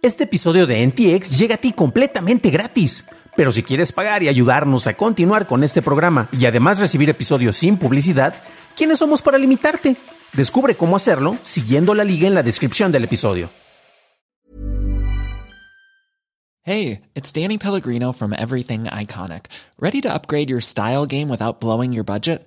Este episodio de NTX llega a ti completamente gratis. Pero si quieres pagar y ayudarnos a continuar con este programa y además recibir episodios sin publicidad, ¿quiénes somos para limitarte? Descubre cómo hacerlo siguiendo la liga en la descripción del episodio. Hey, it's Danny Pellegrino from Everything Iconic. ¿Ready to upgrade your style game without blowing your budget?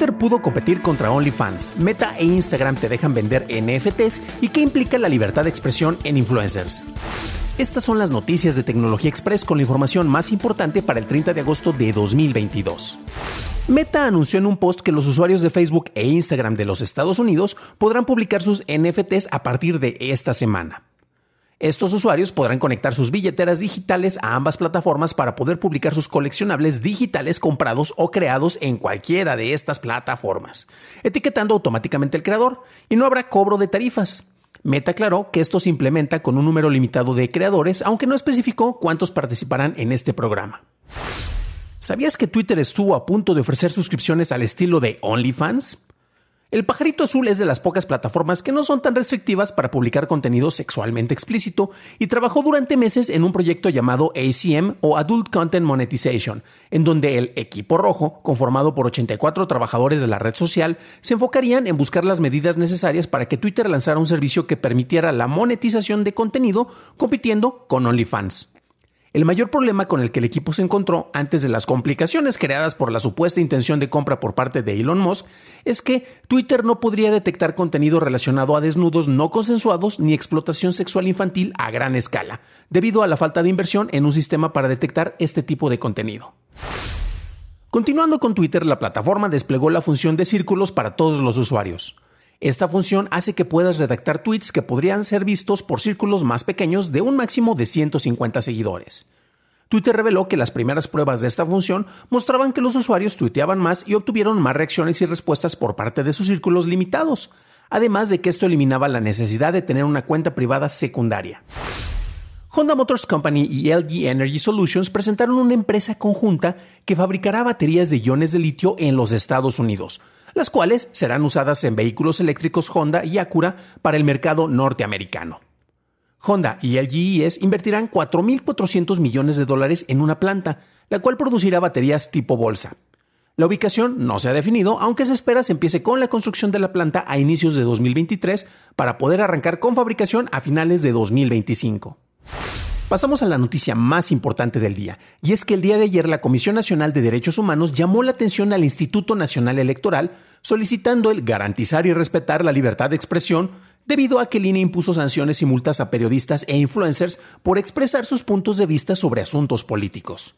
Twitter pudo competir contra OnlyFans, Meta e Instagram te dejan vender NFTs y qué implica la libertad de expresión en influencers. Estas son las noticias de Tecnología Express con la información más importante para el 30 de agosto de 2022. Meta anunció en un post que los usuarios de Facebook e Instagram de los Estados Unidos podrán publicar sus NFTs a partir de esta semana. Estos usuarios podrán conectar sus billeteras digitales a ambas plataformas para poder publicar sus coleccionables digitales comprados o creados en cualquiera de estas plataformas, etiquetando automáticamente el creador y no habrá cobro de tarifas. Meta aclaró que esto se implementa con un número limitado de creadores, aunque no especificó cuántos participarán en este programa. ¿Sabías que Twitter estuvo a punto de ofrecer suscripciones al estilo de OnlyFans? El pajarito azul es de las pocas plataformas que no son tan restrictivas para publicar contenido sexualmente explícito y trabajó durante meses en un proyecto llamado ACM o Adult Content Monetization, en donde el equipo rojo, conformado por 84 trabajadores de la red social, se enfocarían en buscar las medidas necesarias para que Twitter lanzara un servicio que permitiera la monetización de contenido compitiendo con OnlyFans. El mayor problema con el que el equipo se encontró antes de las complicaciones creadas por la supuesta intención de compra por parte de Elon Musk es que Twitter no podría detectar contenido relacionado a desnudos no consensuados ni explotación sexual infantil a gran escala, debido a la falta de inversión en un sistema para detectar este tipo de contenido. Continuando con Twitter, la plataforma desplegó la función de círculos para todos los usuarios. Esta función hace que puedas redactar tweets que podrían ser vistos por círculos más pequeños de un máximo de 150 seguidores. Twitter reveló que las primeras pruebas de esta función mostraban que los usuarios tuiteaban más y obtuvieron más reacciones y respuestas por parte de sus círculos limitados, además de que esto eliminaba la necesidad de tener una cuenta privada secundaria. Honda Motors Company y LG Energy Solutions presentaron una empresa conjunta que fabricará baterías de iones de litio en los Estados Unidos, las cuales serán usadas en vehículos eléctricos Honda y Acura para el mercado norteamericano. Honda y LGES invertirán 4.400 millones de dólares en una planta, la cual producirá baterías tipo bolsa. La ubicación no se ha definido, aunque se espera se empiece con la construcción de la planta a inicios de 2023 para poder arrancar con fabricación a finales de 2025. Pasamos a la noticia más importante del día, y es que el día de ayer la Comisión Nacional de Derechos Humanos llamó la atención al Instituto Nacional Electoral solicitando el garantizar y respetar la libertad de expresión debido a que el INE impuso sanciones y multas a periodistas e influencers por expresar sus puntos de vista sobre asuntos políticos.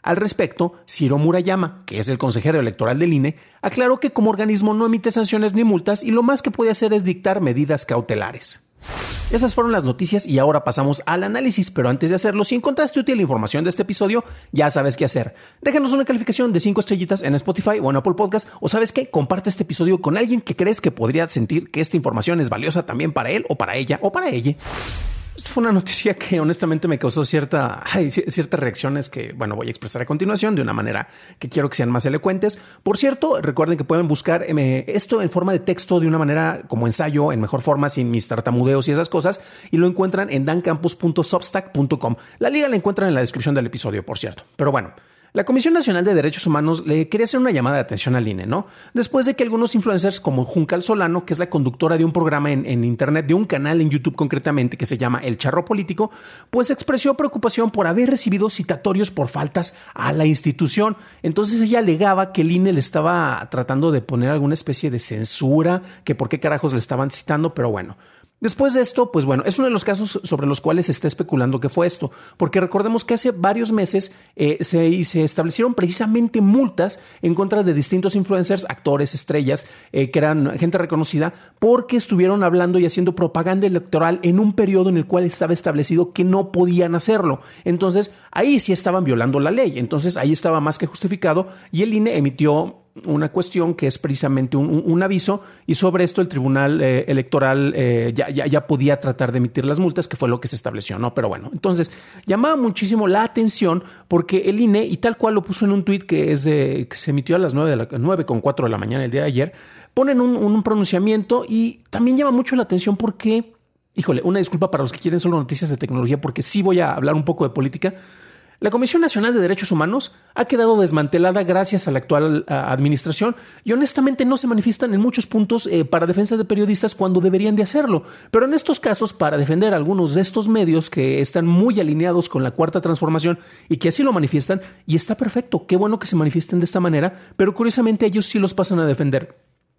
Al respecto, Ciro Murayama, que es el consejero electoral del INE, aclaró que como organismo no emite sanciones ni multas y lo más que puede hacer es dictar medidas cautelares. Esas fueron las noticias y ahora pasamos al análisis, pero antes de hacerlo, si encontraste útil la información de este episodio, ya sabes qué hacer. Déjanos una calificación de 5 estrellitas en Spotify o en Apple Podcast, o sabes qué, comparte este episodio con alguien que crees que podría sentir que esta información es valiosa también para él o para ella o para ella. Esta fue una noticia que honestamente me causó cierta, ciertas reacciones que, bueno, voy a expresar a continuación de una manera que quiero que sean más elocuentes. Por cierto, recuerden que pueden buscar eh, esto en forma de texto de una manera como ensayo, en mejor forma, sin mis tartamudeos y esas cosas, y lo encuentran en dancampus.substack.com. La liga la encuentran en la descripción del episodio, por cierto. Pero bueno. La Comisión Nacional de Derechos Humanos le quería hacer una llamada de atención al INE, ¿no? Después de que algunos influencers como Juncal Solano, que es la conductora de un programa en, Internet, de un canal en YouTube concretamente que se llama El Charro Político, pues expresó preocupación por haber recibido citatorios por faltas a la institución. Entonces ella alegaba que el INE le estaba tratando de poner alguna especie de censura, que por qué carajos le estaban citando, pero bueno. Después de esto, pues bueno, es uno de los casos sobre los cuales se está especulando que fue esto, porque recordemos que hace varios meses eh, se, se, establecieron precisamente multas en contra de distintos influencers, actores, estrellas, eh, que eran gente reconocida, porque estuvieron hablando y haciendo propaganda electoral en un periodo en el cual estaba establecido que no podían hacerlo. Entonces, ahí sí estaban violando la ley. Entonces, ahí estaba más que justificado y el INE emitió una cuestión que es precisamente un, aviso y sobre esto el Tribunal eh, Electoral eh, ya, ya, podía tratar de emitir las multas, que fue lo que se estableció, ¿no? Pero bueno, entonces llamaba muchísimo la atención porque el INE, y tal cual lo puso en un tuit que, es que se emitió a las 9, de la, 9 con 4 de la mañana el día de ayer, ponen un, un pronunciamiento y también llama mucho la atención porque, híjole, una disculpa para los que quieren solo noticias de tecnología, porque sí voy a hablar un poco de política, la Comisión Nacional de Derechos Humanos ha quedado desmantelada gracias a la actual administración y honestamente no se manifiestan en muchos puntos eh, para defensa de periodistas cuando deberían de hacerlo. Pero en estos casos, para defender a algunos de estos medios que están muy alineados con la cuarta transformación y que así lo manifiestan, y está perfecto, qué bueno que se manifiesten de esta manera, pero curiosamente ellos sí los pasan a defender.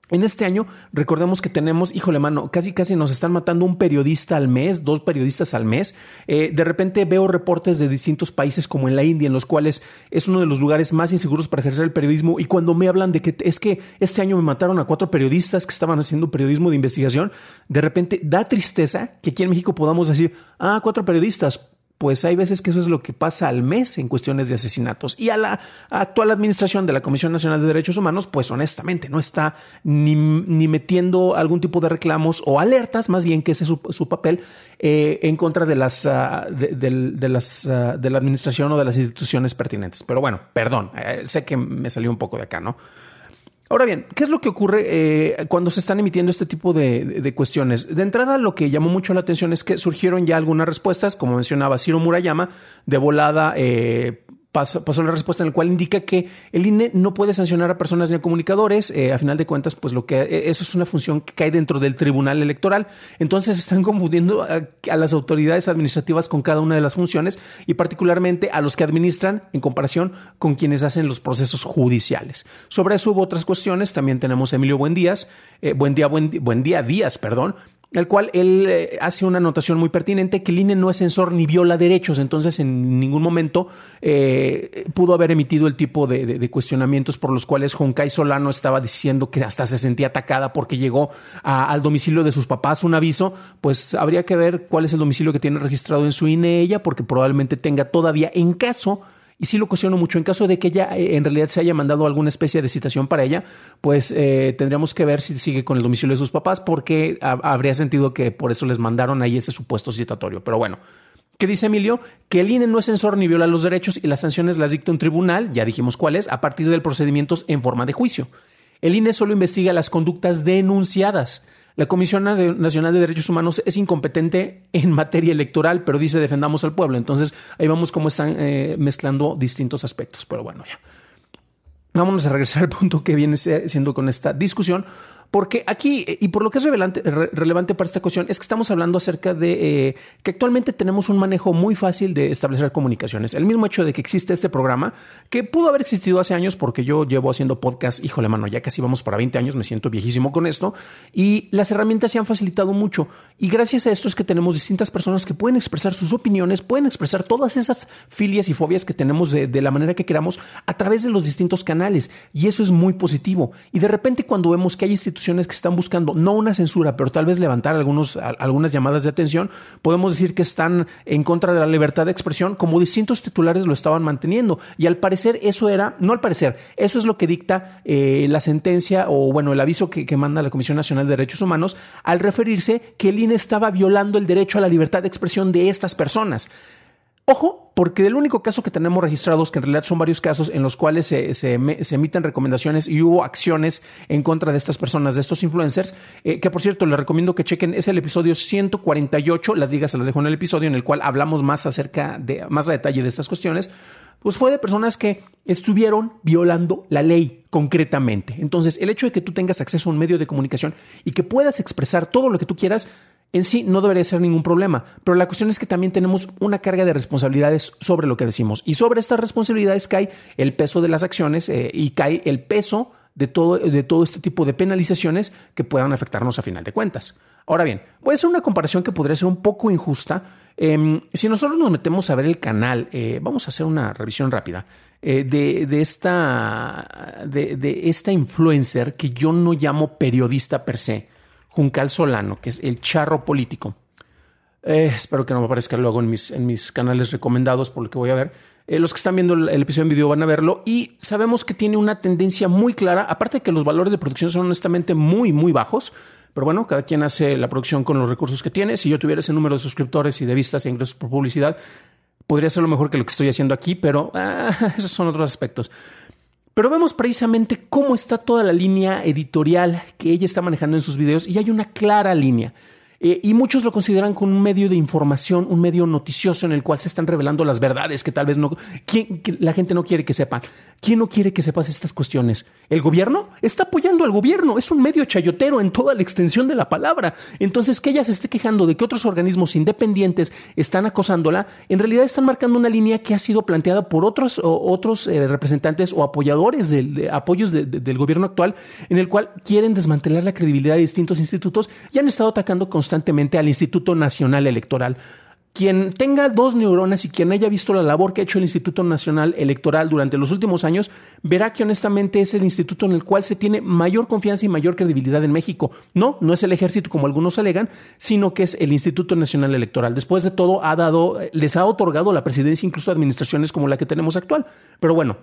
En este año, recordemos que tenemos, híjole, mano, casi casi nos están matando un periodista al mes, dos periodistas al mes. Eh, de repente veo reportes de distintos países como en la India, en los cuales es uno de los lugares más inseguros para ejercer el periodismo. Y cuando me hablan de que es que este año me mataron a cuatro periodistas que estaban haciendo periodismo de investigación, de repente da tristeza que aquí en México podamos decir, ah, cuatro periodistas pues hay veces que eso es lo que pasa al mes en cuestiones de asesinatos. Y a la actual administración de la Comisión Nacional de Derechos Humanos, pues honestamente no está ni, metiendo algún tipo de reclamos o alertas, más bien que ese es su, papel, eh, en contra de las, ah, de, las ah, de la administración o de las instituciones pertinentes. Pero bueno, perdón, eh, sé que me salió un poco de acá, ¿no? Ahora bien, ¿qué es lo que ocurre eh, cuando se están emitiendo este tipo de, cuestiones? De entrada, lo que llamó mucho la atención es que surgieron ya algunas respuestas, como mencionaba Ciro Murayama, de volada eh, pasó, la respuesta en la cual indica que el INE no puede sancionar a personas ni a comunicadores. Eh, a final de cuentas, pues lo que eh, eso es una función que cae dentro del Tribunal Electoral. Entonces están confundiendo a, las autoridades administrativas con cada una de las funciones y particularmente a los que administran en comparación con quienes hacen los procesos judiciales. Sobre eso hubo otras cuestiones. También tenemos a Emilio Buendías, eh, buen día, buen, buen día Díaz, perdón, el cual él eh, hace una anotación muy pertinente que el INE no es censor ni viola derechos, entonces en ningún momento eh, pudo haber emitido el tipo de, cuestionamientos por los cuales Juncay Solano estaba diciendo que hasta se sentía atacada porque llegó al domicilio de sus papás un aviso, pues habría que ver cuál es el domicilio que tiene registrado en su INE ella, porque probablemente tenga todavía en caso y sí lo cuestiono mucho. En caso de que ella eh, en realidad se haya mandado alguna especie de citación para ella, pues eh, tendríamos que ver si sigue con el domicilio de sus papás, porque habría sentido que por eso les mandaron ahí ese supuesto citatorio. Pero bueno. ¿Qué dice Emilio? Que el INE no es censor ni viola los derechos y las sanciones las dicta un tribunal, ya dijimos cuáles, a partir de procedimientos en forma de juicio. El INE solo investiga las conductas denunciadas. La Comisión Nacional de Derechos Humanos es incompetente en materia electoral, pero dice defendamos al pueblo. Entonces ahí vamos cómo están eh, mezclando distintos aspectos. Pero bueno, ya. Vámonos a regresar al punto que viene siendo con esta discusión. Porque aquí, eh, y por lo que es relevante para esta cuestión, es que estamos hablando acerca de eh, que actualmente tenemos un manejo muy fácil de establecer comunicaciones. El mismo hecho de que existe este programa, que pudo haber existido hace años, porque yo llevo haciendo podcast, híjole mano, ya casi vamos para 20 años, me siento viejísimo con esto, y las herramientas se han facilitado mucho. Y gracias a esto es que tenemos distintas personas que pueden expresar sus opiniones, pueden expresar todas esas filias y fobias que tenemos de la manera que queramos a través de los distintos canales. Y eso es muy positivo. Y de repente cuando vemos que hay instituciones que están buscando no una censura, pero tal vez levantar algunos, algunas llamadas de atención, podemos decir que están en contra de la libertad de expresión, como distintos titulares lo estaban manteniendo. Y al parecer eso era, no al parecer, eso es lo que dicta eh, la sentencia o bueno, el aviso que, que manda la Comisión Nacional de Derechos Humanos al referirse que el INE estaba violando el derecho a la libertad de expresión de estas personas. Ojo, porque del único caso que tenemos registrados, que en realidad son varios casos en los cuales se, emiten recomendaciones y hubo acciones en contra de estas personas, de estos influencers, eh, que por cierto les recomiendo que chequen, es el episodio 148, las digas se las dejo en el episodio en el cual hablamos más acerca de, más a detalle de estas cuestiones, pues fue de personas que estuvieron violando la ley concretamente. Entonces, el hecho de que tú tengas acceso a un medio de comunicación y que puedas expresar todo lo que tú quieras, en sí no debería ser ningún problema, pero la cuestión es que también tenemos una carga de responsabilidades sobre lo que decimos y sobre estas responsabilidades cae el peso de las acciones eh, y cae el peso de todo, de todo este tipo de penalizaciones que puedan afectarnos a final de cuentas. Ahora bien, voy a hacer una comparación que podría ser un poco injusta. Em, si nosotros nos metemos a ver el canal, eh, vamos a hacer una revisión rápida eh, de, esta, de, esta influencer que yo no llamo periodista per se, Juncal Solano, que es el charro político. Eh, espero que no me aparezca luego en mis, en mis canales recomendados por lo que voy a ver. Eh, los que están viendo el, episodio en video van a verlo y sabemos que tiene una tendencia muy clara, aparte de que los valores de producción son honestamente muy, muy bajos. Pero bueno, cada quien hace la producción con los recursos que tiene. Si yo tuviera ese número de suscriptores y de vistas e ingresos por publicidad, podría ser lo mejor que lo que estoy haciendo aquí, pero ah, esos son otros aspectos. Pero vemos precisamente cómo está toda la línea editorial que ella está manejando en sus videos y hay una clara línea. Eh, y muchos lo consideran como un medio de información, un medio noticioso en el cual se están revelando las verdades que tal vez no, la gente no quiere que sepan. ¿Quién no quiere que sepas estas cuestiones? ¿El gobierno? Está apoyando al gobierno. Es un medio chayotero en toda la extensión de la palabra. Entonces, que ella se esté quejando de que otros organismos independientes están acosándola, en realidad están marcando una línea que ha sido planteada por otros, otros eh, representantes o apoyadores de, apoyos del gobierno actual, en el cual quieren desmantelar la credibilidad de distintos institutos y han estado atacando con constantemente al Instituto Nacional Electoral. Quien tenga dos neuronas y quien haya visto la labor que ha hecho el Instituto Nacional Electoral durante los últimos años, verá que honestamente es el instituto en el cual se tiene mayor confianza y mayor credibilidad en México. No, no es el ejército como algunos alegan, sino que es el Instituto Nacional Electoral. Después de todo, ha dado, les ha otorgado la presidencia incluso a administraciones como la que tenemos actual. Pero bueno,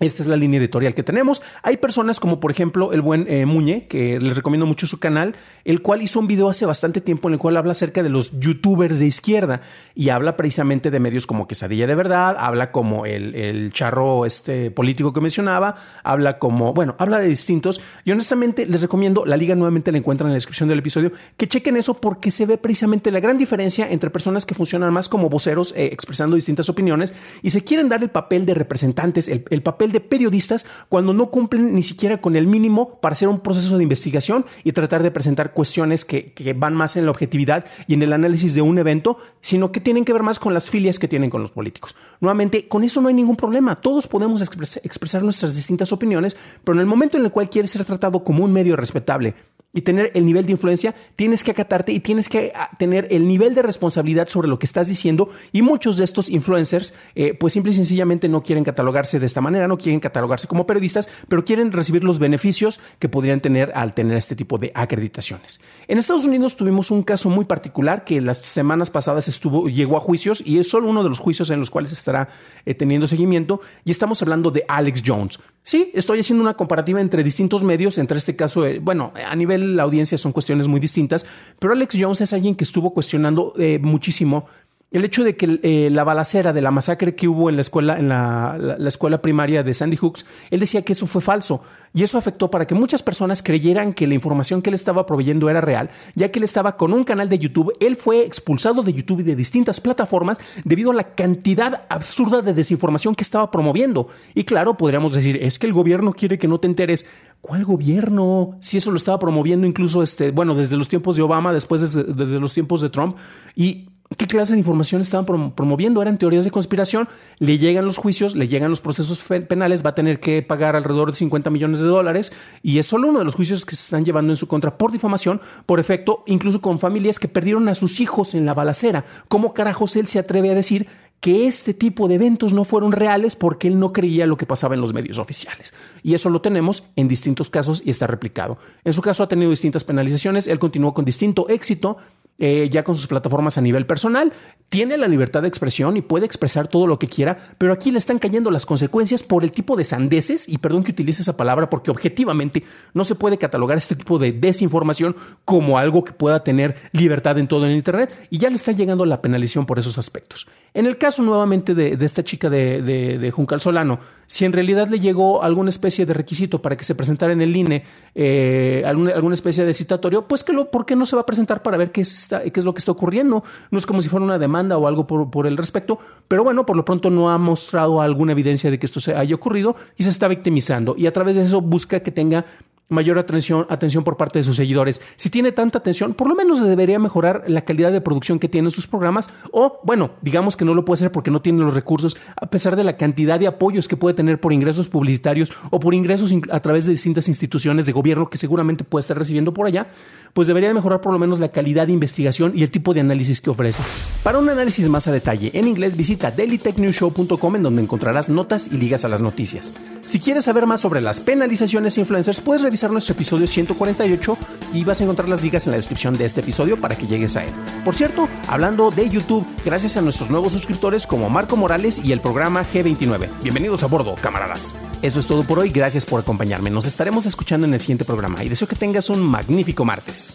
esta es la línea editorial que tenemos. Hay personas como por ejemplo el buen eh, Muñe, que les recomiendo mucho su canal, el cual hizo un video hace bastante tiempo en el cual habla acerca de los youtubers de izquierda y habla precisamente de medios como Quesadilla de Verdad, habla como el, el charro este político que mencionaba, habla como, bueno, habla de distintos. Y honestamente les recomiendo, la liga nuevamente la encuentran en la descripción del episodio, que chequen eso porque se ve precisamente la gran diferencia entre personas que funcionan más como voceros eh, expresando distintas opiniones y se quieren dar el papel de representantes, el, el papel de periodistas cuando no cumplen ni siquiera con el mínimo para hacer un proceso de investigación y tratar de presentar cuestiones que, van más en la objetividad y en el análisis de un evento, sino que tienen que ver más con las filias que tienen con los políticos. Nuevamente, con eso no hay ningún problema. Todos podemos expresar nuestras distintas opiniones, pero en el momento en el cual quieres ser tratado como un medio respetable, y tener el nivel de influencia, tienes que acatarte y tienes que ah, tener el nivel de responsabilidad sobre lo que estás diciendo. Y muchos de estos influencers, eh, pues simple y sencillamente no quieren catalogarse de esta manera, no quieren catalogarse como periodistas, pero quieren recibir los beneficios que podrían tener al tener este tipo de acreditaciones. En Estados Unidos tuvimos un caso muy particular que las semanas pasadas estuvo, llegó a juicios y es solo uno de los juicios en los cuales estará eh, teniendo seguimiento. Y estamos hablando de Alex Jones. Sí, estoy haciendo una comparativa entre distintos medios, entre este caso, eh, bueno, a nivel la audiencia son cuestiones muy distintas, pero Alex Jones es alguien que estuvo cuestionando eh, muchísimo el hecho de que eh, la balacera de la masacre que hubo en la escuela, en la, escuela primaria de Sandy Hooks, él decía que eso fue falso. Y eso afectó para que muchas personas creyeran que la información que él estaba proveyendo era real, ya que él estaba con un canal de YouTube. Él fue expulsado de YouTube y de distintas plataformas debido a la cantidad absurda de desinformación que estaba promoviendo. Y claro, podríamos decir, es que el gobierno quiere que no te enteres. ¿Cuál gobierno? Si eso lo estaba promoviendo incluso, este, bueno, desde los tiempos de Obama, después desde, los tiempos de Trump. Y ¿Qué clase de información estaban promoviendo? Eran teorías de conspiración. Le llegan los juicios, le llegan los procesos penales, va a tener que pagar alrededor de 50 millones de dólares y es solo uno de los juicios que se están llevando en su contra por difamación, por efecto, incluso con familias que perdieron a sus hijos en la balacera. ¿Cómo carajos él se atreve a decir que este tipo de eventos no fueron reales porque él no creía lo que pasaba en los medios oficiales. Y eso lo tenemos en distintos casos y está replicado. En su caso ha tenido distintas penalizaciones, él continuó con distinto éxito eh, ya con sus plataformas a nivel personal, tiene la libertad de expresión y puede expresar todo lo que quiera, pero aquí le están cayendo las consecuencias por el tipo de sandeces, y perdón que utilice esa palabra porque objetivamente no se puede catalogar este tipo de desinformación como algo que pueda tener libertad en todo el Internet, y ya le está llegando la penalización por esos aspectos. En el nuevamente de, esta chica de, de, Juncal Solano, si en realidad le llegó alguna especie de requisito para que se presentara en el INE, eh, alguna, alguna, especie de citatorio, pues que lo, ¿por qué no se va a presentar para ver qué es qué es lo que está ocurriendo. No es como si fuera una demanda o algo por, el respecto, pero bueno, por lo pronto no ha mostrado alguna evidencia de que esto se haya ocurrido y se está victimizando. Y a través de eso busca que tenga mayor atención, atención por parte de sus seguidores. Si tiene tanta atención, por lo menos debería mejorar la calidad de producción que tienen sus programas o, bueno, digamos que no lo puede hacer porque no tiene los recursos, a pesar de la cantidad de apoyos que puede tener por ingresos publicitarios o por ingresos a través de distintas instituciones de gobierno que seguramente puede estar recibiendo por allá, pues debería mejorar por lo menos la calidad de investigación y el tipo de análisis que ofrece. Para un análisis más a detalle en inglés, visita dailytechnewshow.com en donde encontrarás notas y ligas a las noticias. Si quieres saber más sobre las penalizaciones influencers, puedes revisar nuestro episodio 148 y vas a encontrar las ligas en la descripción de este episodio para que llegues a él. Por cierto, hablando de YouTube, gracias a nuestros nuevos suscriptores como Marco Morales y el programa G29. Bienvenidos a bordo, camaradas. Eso es todo por hoy, gracias por acompañarme. Nos estaremos escuchando en el siguiente programa y deseo que tengas un magnífico martes.